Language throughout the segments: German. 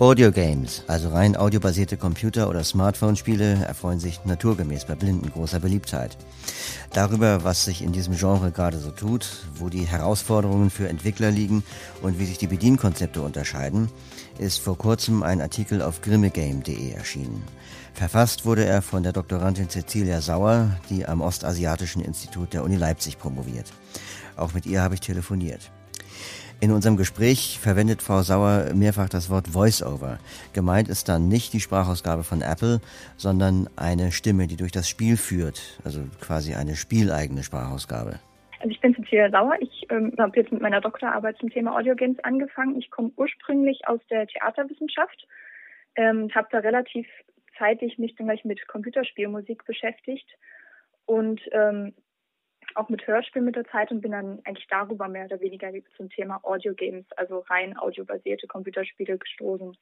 Audio Games, also rein audiobasierte Computer- oder Smartphone-Spiele, erfreuen sich naturgemäß bei Blinden großer Beliebtheit. Darüber, was sich in diesem Genre gerade so tut, wo die Herausforderungen für Entwickler liegen und wie sich die Bedienkonzepte unterscheiden, ist vor kurzem ein Artikel auf grimmegame.de erschienen. Verfasst wurde er von der Doktorandin Cecilia Sauer, die am Ostasiatischen Institut der Uni Leipzig promoviert. Auch mit ihr habe ich telefoniert. In unserem Gespräch verwendet Frau Sauer mehrfach das Wort Voice-Over. Gemeint ist dann nicht die Sprachausgabe von Apple, sondern eine Stimme, die durch das Spiel führt, also quasi eine spieleigene Sprachausgabe. Also ich bin Cecilia Sauer. Ich ähm, habe jetzt mit meiner Doktorarbeit zum Thema Audiogames angefangen. Ich komme ursprünglich aus der Theaterwissenschaft, ähm, habe da relativ zeitig mich dann gleich mit Computerspielmusik beschäftigt und ähm, auch mit Hörspielen mit der Zeit und bin dann eigentlich darüber mehr oder weniger zum Thema Audio Games, also rein audiobasierte Computerspiele gestoßen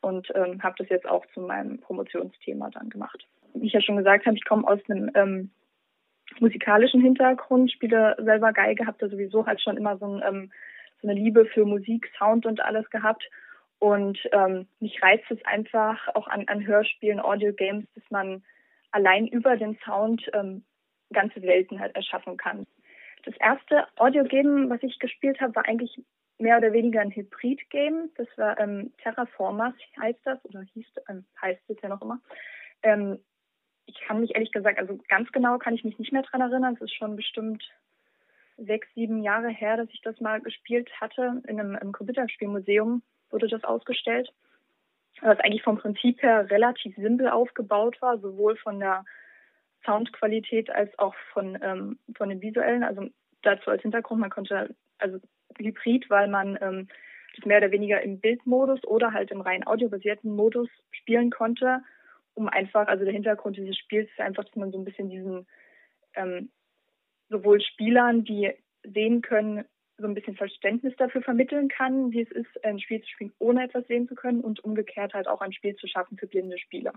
und ähm, habe das jetzt auch zu meinem Promotionsthema dann gemacht. Wie ich ja schon gesagt habe, ich komme aus einem ähm, musikalischen Hintergrund, spiele selber Geige, habe da sowieso halt schon immer so, ein, ähm, so eine Liebe für Musik, Sound und alles gehabt. Und ähm, mich reizt es einfach auch an, an Hörspielen, Audio Games, dass man allein über den Sound ähm, ganze Welten halt erschaffen kann. Das erste Audio-Game, was ich gespielt habe, war eigentlich mehr oder weniger ein Hybrid-Game. Das war ähm, Terraformers, heißt das, oder hieß, ähm, heißt es ja noch immer. Ähm, ich kann mich ehrlich gesagt, also ganz genau kann ich mich nicht mehr dran erinnern. Es ist schon bestimmt sechs, sieben Jahre her, dass ich das mal gespielt hatte. In einem, einem Computerspielmuseum wurde das ausgestellt. Was eigentlich vom Prinzip her relativ simpel aufgebaut war, sowohl von der Soundqualität als auch von, ähm, von den visuellen. Also dazu als Hintergrund, man konnte also Hybrid, weil man ähm, das mehr oder weniger im Bildmodus oder halt im rein audiobasierten Modus spielen konnte, um einfach, also der Hintergrund dieses Spiels ist einfach, dass man so ein bisschen diesen ähm, sowohl Spielern, die sehen können, so ein bisschen Verständnis dafür vermitteln kann, wie es ist, ein Spiel zu spielen, ohne etwas sehen zu können und umgekehrt halt auch ein Spiel zu schaffen für blinde Spieler.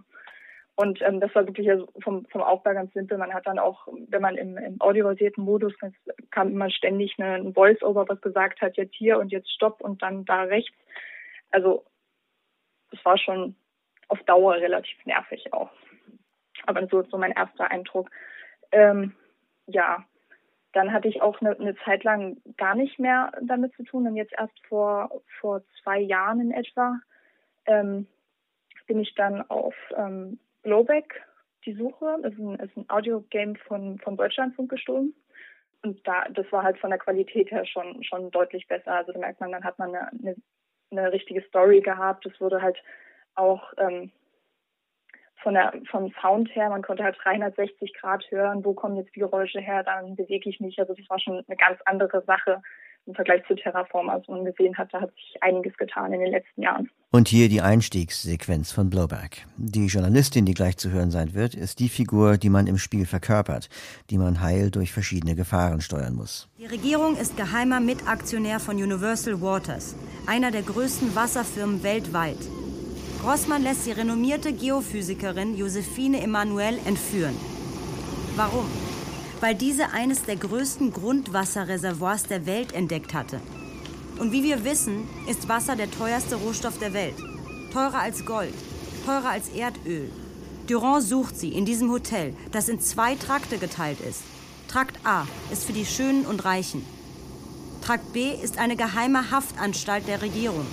Und ähm, das war wirklich vom, vom Aufbau ganz simpel. Man hat dann auch, wenn man im, im audiobasierten Modus, kam immer ständig ein Voice-Over, was gesagt hat, jetzt hier und jetzt Stopp und dann da rechts. Also das war schon auf Dauer relativ nervig auch. Aber so so mein erster Eindruck. Ähm, ja, dann hatte ich auch eine, eine Zeit lang gar nicht mehr damit zu tun und jetzt erst vor, vor zwei Jahren in etwa ähm, bin ich dann auf ähm, Blowback, die Suche, ist ein, ist ein Audio-Game von, von Deutschlandfunk gestohlen. Und da, das war halt von der Qualität her schon, schon deutlich besser. Also da merkt man, dann hat man eine, eine, eine richtige Story gehabt. Es wurde halt auch ähm, von der, vom Sound her, man konnte halt 360 Grad hören, wo kommen jetzt die Geräusche her, dann bewege ich mich. Also das war schon eine ganz andere Sache im Vergleich zu Terraform, als man gesehen hat, da hat sich einiges getan in den letzten Jahren. Und hier die Einstiegssequenz von Blowback. Die Journalistin, die gleich zu hören sein wird, ist die Figur, die man im Spiel verkörpert, die man heil durch verschiedene Gefahren steuern muss. Die Regierung ist geheimer Mitaktionär von Universal Waters, einer der größten Wasserfirmen weltweit. Grossmann lässt die renommierte Geophysikerin Josephine Emanuel entführen. Warum? Weil diese eines der größten Grundwasserreservoirs der Welt entdeckt hatte. Und wie wir wissen, ist Wasser der teuerste Rohstoff der Welt. Teurer als Gold, teurer als Erdöl. Durand sucht sie in diesem Hotel, das in zwei Trakte geteilt ist. Trakt A ist für die Schönen und Reichen. Trakt B ist eine geheime Haftanstalt der Regierung.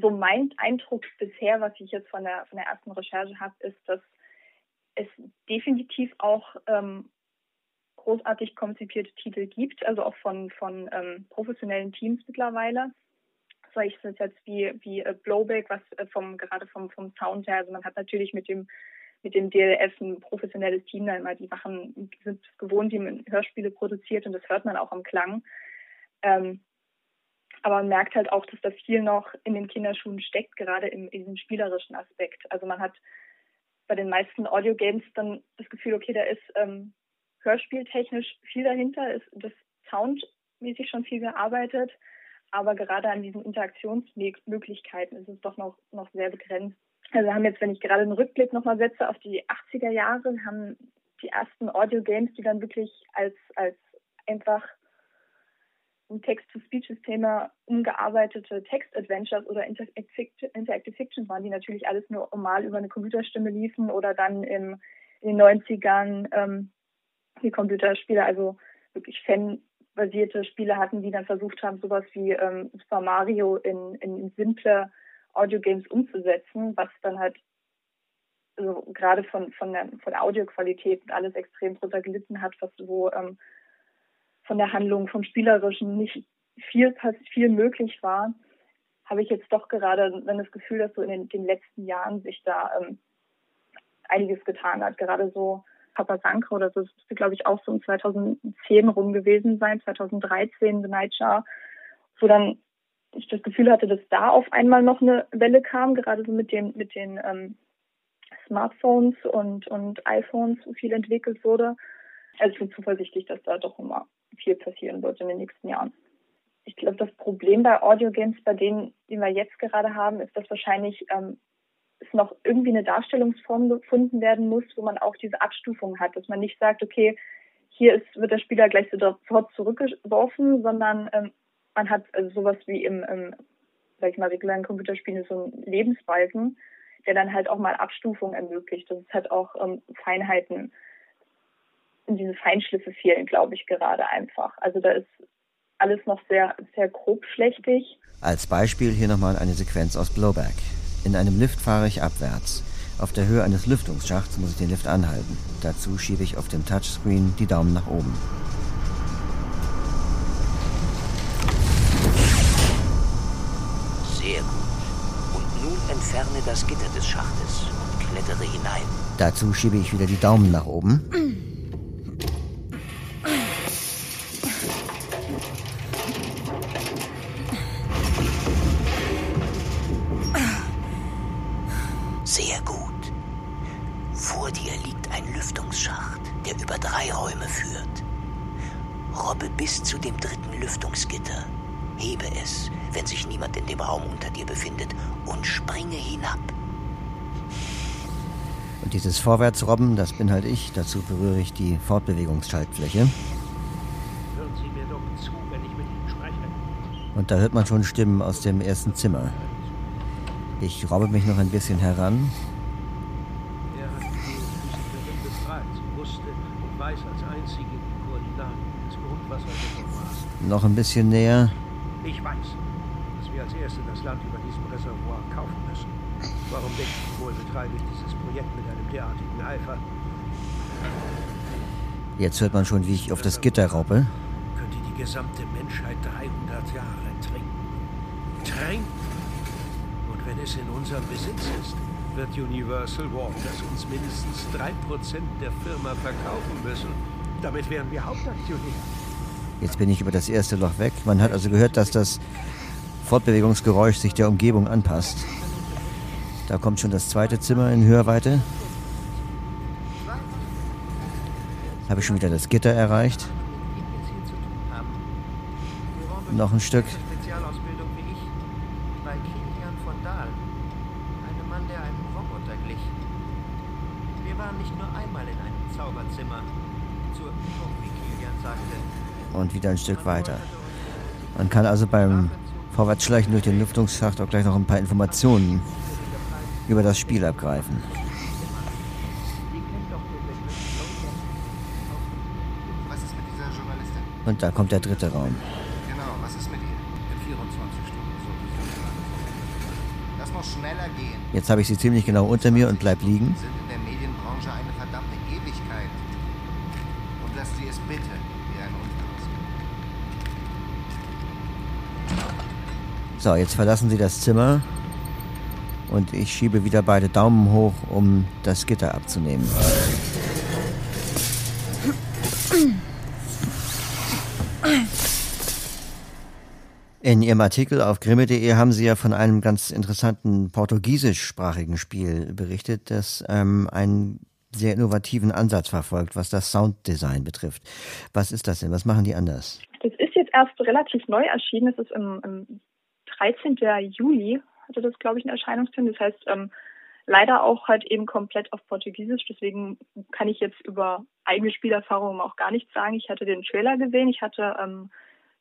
So mein Eindruck bisher, was ich jetzt von der, von der ersten Recherche habe, ist, dass es definitiv auch ähm, großartig konzipierte Titel gibt, also auch von, von ähm, professionellen Teams mittlerweile. So ich es jetzt wie, wie äh, Blowback, was äh, vom, gerade vom, vom Sound her, also man hat natürlich mit dem mit dem DLF ein professionelles Team da immer, die machen, sind gewohnt, die Hörspiele produziert und das hört man auch am Klang. Ähm, aber man merkt halt auch, dass da viel noch in den Kinderschuhen steckt, gerade im, in diesem spielerischen Aspekt. Also man hat bei den meisten Audio-Games dann das Gefühl, okay, da ist ähm, hörspieltechnisch viel dahinter, ist das soundmäßig schon viel gearbeitet, aber gerade an diesen Interaktionsmöglichkeiten ist es doch noch, noch sehr begrenzt. Also wir haben jetzt, wenn ich gerade einen Rückblick nochmal setze auf die 80er Jahre, haben die ersten Audio-Games, die dann wirklich als, als einfach ein Text-to-Speech-Systeme umgearbeitete Text-Adventures oder Interactive Fiction waren, die natürlich alles nur normal über eine Computerstimme liefen oder dann im, in den 90ern ähm, die Computerspiele, also wirklich fanbasierte Spiele hatten, die dann versucht haben, sowas wie ähm, Super Mario in, in simple Audiogames umzusetzen, was dann halt also gerade von, von, der, von der Audioqualität und alles extrem drunter gelitten hat, was wo ähm, von der Handlung, vom Spielerischen nicht viel, viel möglich war, habe ich jetzt doch gerade dann das Gefühl, dass so in den, den letzten Jahren sich da ähm, einiges getan hat. Gerade so Papa Sankra oder so, das müsste glaube ich auch so um 2010 rum gewesen sein, 2013 The Nightjar, wo dann ich das Gefühl hatte, dass da auf einmal noch eine Welle kam, gerade so mit den mit den ähm, Smartphones und und iPhones so viel entwickelt wurde. Also ich bin zuversichtlich, dass da doch immer viel passieren wird in den nächsten Jahren. Ich glaube, das Problem bei Audiogames, bei denen, die wir jetzt gerade haben, ist, dass wahrscheinlich ähm, es noch irgendwie eine Darstellungsform gefunden werden muss, wo man auch diese Abstufung hat, dass man nicht sagt, okay, hier ist, wird der Spieler gleich sofort zurückgeworfen, sondern ähm, man hat also sowas wie im, im sag ich mal, regulären Computerspielen so einen Lebensbalken, der dann halt auch mal Abstufung ermöglicht. Das ist halt auch ähm, Feinheiten und diese Feinschliffe fehlen, glaube ich, gerade einfach. Also da ist alles noch sehr, sehr grobschlächtig. Als Beispiel hier nochmal eine Sequenz aus Blowback. In einem Lift fahre ich abwärts. Auf der Höhe eines Lüftungsschachts muss ich den Lift anhalten. Dazu schiebe ich auf dem Touchscreen die Daumen nach oben. Sehr gut. Und nun entferne das Gitter des Schachtes und klettere hinein. Dazu schiebe ich wieder die Daumen nach oben. Und dieses Vorwärtsrobben, das bin halt ich. Dazu berühre ich die Fortbewegungsschaltfläche. Hören Sie mir doch zu, wenn ich mit Ihnen spreche. Und da hört man schon Stimmen aus dem ersten Zimmer. Ich robbe mich noch ein bisschen heran. Er hat die Physikerin befreit, wusste und weiß als einzige die Koordinaten. Noch ein bisschen näher. Ich weiß, dass wir als Erste das Land über diesem Reservoir kaufen müssen. Warum denke ich wohl, betreibe ich dieses Projekt mit einem derartigen Eifer? Jetzt hört man schon, wie ich auf das Gitter raube. Könnte die gesamte Menschheit 300 Jahre trinken. Trinken! Und wenn es in unserem Besitz ist, wird Universal Waters uns mindestens 3% der Firma verkaufen müssen. Damit wären wir Hauptaktionär. Jetzt bin ich über das erste Loch weg. Man hat also gehört, dass das Fortbewegungsgeräusch sich der Umgebung anpasst. Da kommt schon das zweite Zimmer in Hörweite. Habe ich schon wieder das Gitter erreicht. Noch ein Stück. Und wieder ein Stück weiter. Man kann also beim Vorwärtsschleichen durch den Lüftungsschacht auch gleich noch ein paar Informationen über das Spiel abgreifen. Und da kommt der dritte Raum. Genau, was ist mit ihr? In 24 Stunden Lass noch schneller gehen. Jetzt habe ich sie ziemlich genau unter mir und bleib liegen. Sind in der Medienbranche eine verdammte Ewigkeit. Und lass sie es bitte wie ein So, jetzt verlassen Sie das Zimmer und ich schiebe wieder beide Daumen hoch, um das Gitter abzunehmen. In Ihrem Artikel auf grimme.de haben Sie ja von einem ganz interessanten portugiesischsprachigen Spiel berichtet, das ähm, einen sehr innovativen Ansatz verfolgt, was das Sounddesign betrifft. Was ist das denn? Was machen die anders? erst relativ neu erschienen. Es ist im, im 13. Juli, hatte das, glaube ich, einen Erscheinungstermin. Das heißt, ähm, leider auch halt eben komplett auf Portugiesisch. Deswegen kann ich jetzt über eigene Spielerfahrungen auch gar nichts sagen. Ich hatte den Trailer gesehen. Ich hatte ähm,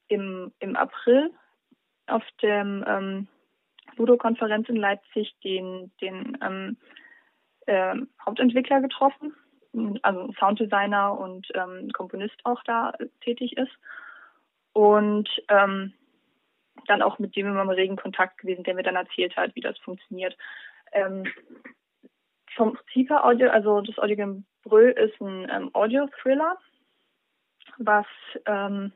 im, im April auf dem ähm, Ludo-Konferenz in Leipzig den, den ähm, äh, Hauptentwickler getroffen, also Sounddesigner und ähm, Komponist auch da tätig ist. Und ähm, dann auch mit dem immer im regen Kontakt gewesen, der mir dann erzählt hat, wie das funktioniert. Ähm, vom Prinzip Audio, also das Audiogame Brüll ist ein ähm, Audio-Thriller, was ähm,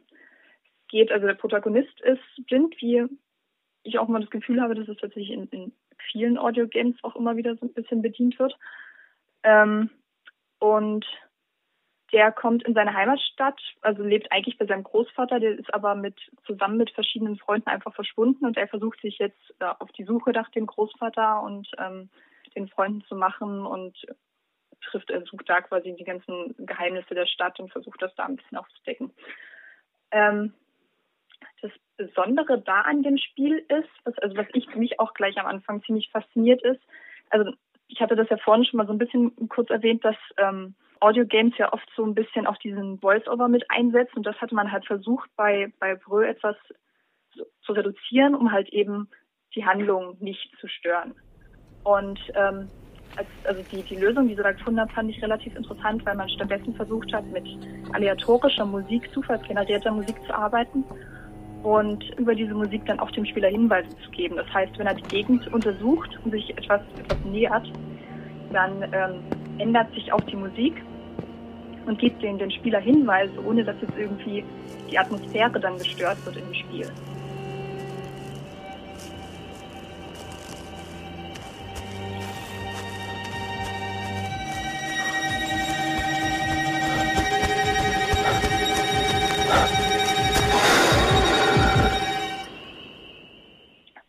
geht, also der Protagonist ist blind, wie ich auch mal das Gefühl habe, dass es tatsächlich in, in vielen Audio-Games auch immer wieder so ein bisschen bedient wird. Ähm, und der kommt in seine Heimatstadt, also lebt eigentlich bei seinem Großvater, der ist aber mit zusammen mit verschiedenen Freunden einfach verschwunden und er versucht sich jetzt äh, auf die Suche nach dem Großvater und ähm, den Freunden zu machen und trifft, er sucht da quasi die ganzen Geheimnisse der Stadt und versucht das da ein bisschen aufzudecken. Ähm, das Besondere da an dem Spiel ist, was, also was ich mich auch gleich am Anfang ziemlich fasziniert ist, also ich hatte das ja vorhin schon mal so ein bisschen kurz erwähnt, dass ähm, Audio-Games ja oft so ein bisschen auch diesen Voice-Over mit einsetzen. Und das hat man halt versucht, bei, bei Brö etwas zu, zu reduzieren, um halt eben die Handlung nicht zu stören. Und ähm, als, also die, die Lösung, die sie da gefunden hat, fand ich relativ interessant, weil man stattdessen versucht hat, mit aleatorischer Musik, zufallsgenerierter Musik zu arbeiten und über diese Musik dann auch dem Spieler Hinweise zu geben. Das heißt, wenn er die Gegend untersucht und sich etwas, etwas nähert, dann ähm, ändert sich auch die Musik und gibt den, den Spieler Hinweise, ohne dass jetzt irgendwie die Atmosphäre dann gestört wird im Spiel.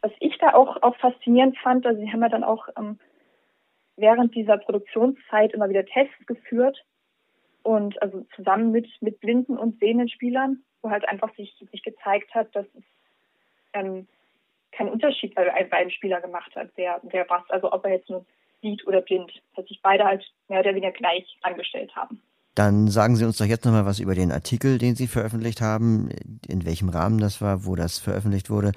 Was ich da auch, auch faszinierend fand, also sie haben ja dann auch ähm, während dieser Produktionszeit immer wieder Tests geführt und also zusammen mit, mit blinden und sehenden Spielern, wo halt einfach sich, sich gezeigt hat, dass es ähm, keinen Unterschied bei, bei einem Spieler gemacht hat, wer, wer was, also ob er jetzt nur sieht oder blind, dass sich beide halt mehr oder weniger gleich angestellt haben. Dann sagen Sie uns doch jetzt nochmal was über den Artikel, den Sie veröffentlicht haben, in welchem Rahmen das war, wo das veröffentlicht wurde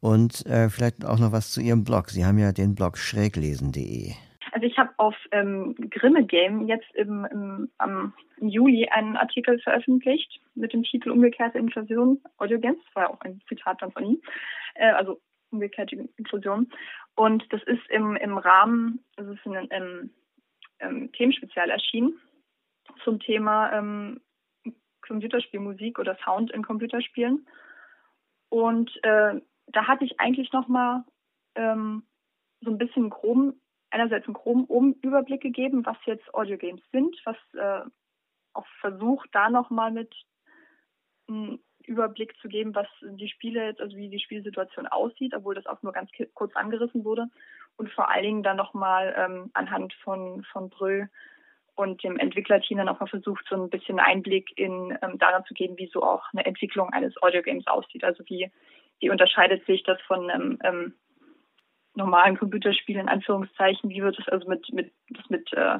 und äh, vielleicht auch noch was zu Ihrem Blog. Sie haben ja den Blog schräglesen.de. Also ich habe auf ähm, Grimme Game jetzt im, im, am, Juli einen Artikel veröffentlicht mit dem Titel Umgekehrte Inklusion Audiogens. Das war ja auch ein Zitat dann von ihm. Äh, also umgekehrte Inklusion. Und das ist im, im Rahmen, es ist in einem ähm, Themenspezial erschienen zum Thema ähm, Computerspielmusik oder Sound in Computerspielen. Und äh, da hatte ich eigentlich nochmal ähm, so ein bisschen groben einerseits einen groben Überblick gegeben, was jetzt Audiogames sind, was äh, auch versucht, da nochmal mit einen Überblick zu geben, was die Spiele jetzt, also wie die Spielsituation aussieht, obwohl das auch nur ganz kurz angerissen wurde. Und vor allen Dingen dann nochmal ähm, anhand von, von Brüll und dem Entwicklerteam dann auch mal versucht, so ein bisschen Einblick in ähm, daran zu geben, wie so auch eine Entwicklung eines Audiogames aussieht. Also wie, wie unterscheidet sich das von einem ähm, normalen Computerspielen in Anführungszeichen, wie wird es also mit mit mit äh,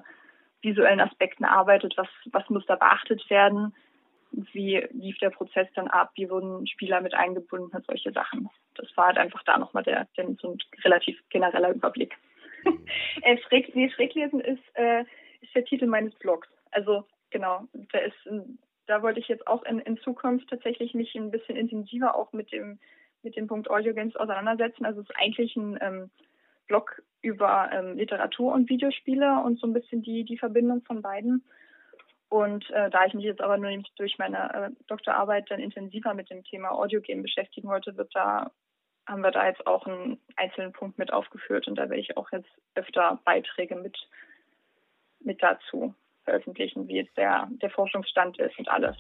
visuellen Aspekten arbeitet, was was muss da beachtet werden, wie lief der Prozess dann ab, wie wurden Spieler mit eingebunden und solche Sachen. Das war halt einfach da nochmal der, der so ein relativ genereller Überblick. äh, Schräg, nee, Schräglesen ist, äh, ist der Titel meines Blogs. Also genau, da ist da wollte ich jetzt auch in, in Zukunft tatsächlich mich ein bisschen intensiver auch mit dem mit dem Punkt Audio Games auseinandersetzen. Also es ist eigentlich ein ähm, Blog über ähm, Literatur und Videospiele und so ein bisschen die, die Verbindung von beiden. Und äh, da ich mich jetzt aber nur durch meine äh, Doktorarbeit dann intensiver mit dem Thema Audiogame beschäftigen wollte, wird da haben wir da jetzt auch einen einzelnen Punkt mit aufgeführt und da werde ich auch jetzt öfter Beiträge mit mit dazu veröffentlichen, wie jetzt der, der Forschungsstand ist und alles.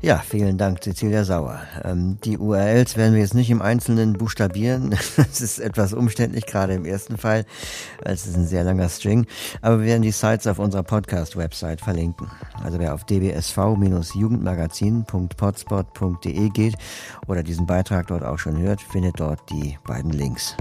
Ja, vielen Dank, Cecilia Sauer. Ähm, die URLs werden wir jetzt nicht im Einzelnen buchstabieren. Es ist etwas umständlich, gerade im ersten Fall. Es ist ein sehr langer String. Aber wir werden die Sites auf unserer Podcast-Website verlinken. Also wer auf dbsv-jugendmagazin.potspot.de geht oder diesen Beitrag dort auch schon hört, findet dort die beiden Links.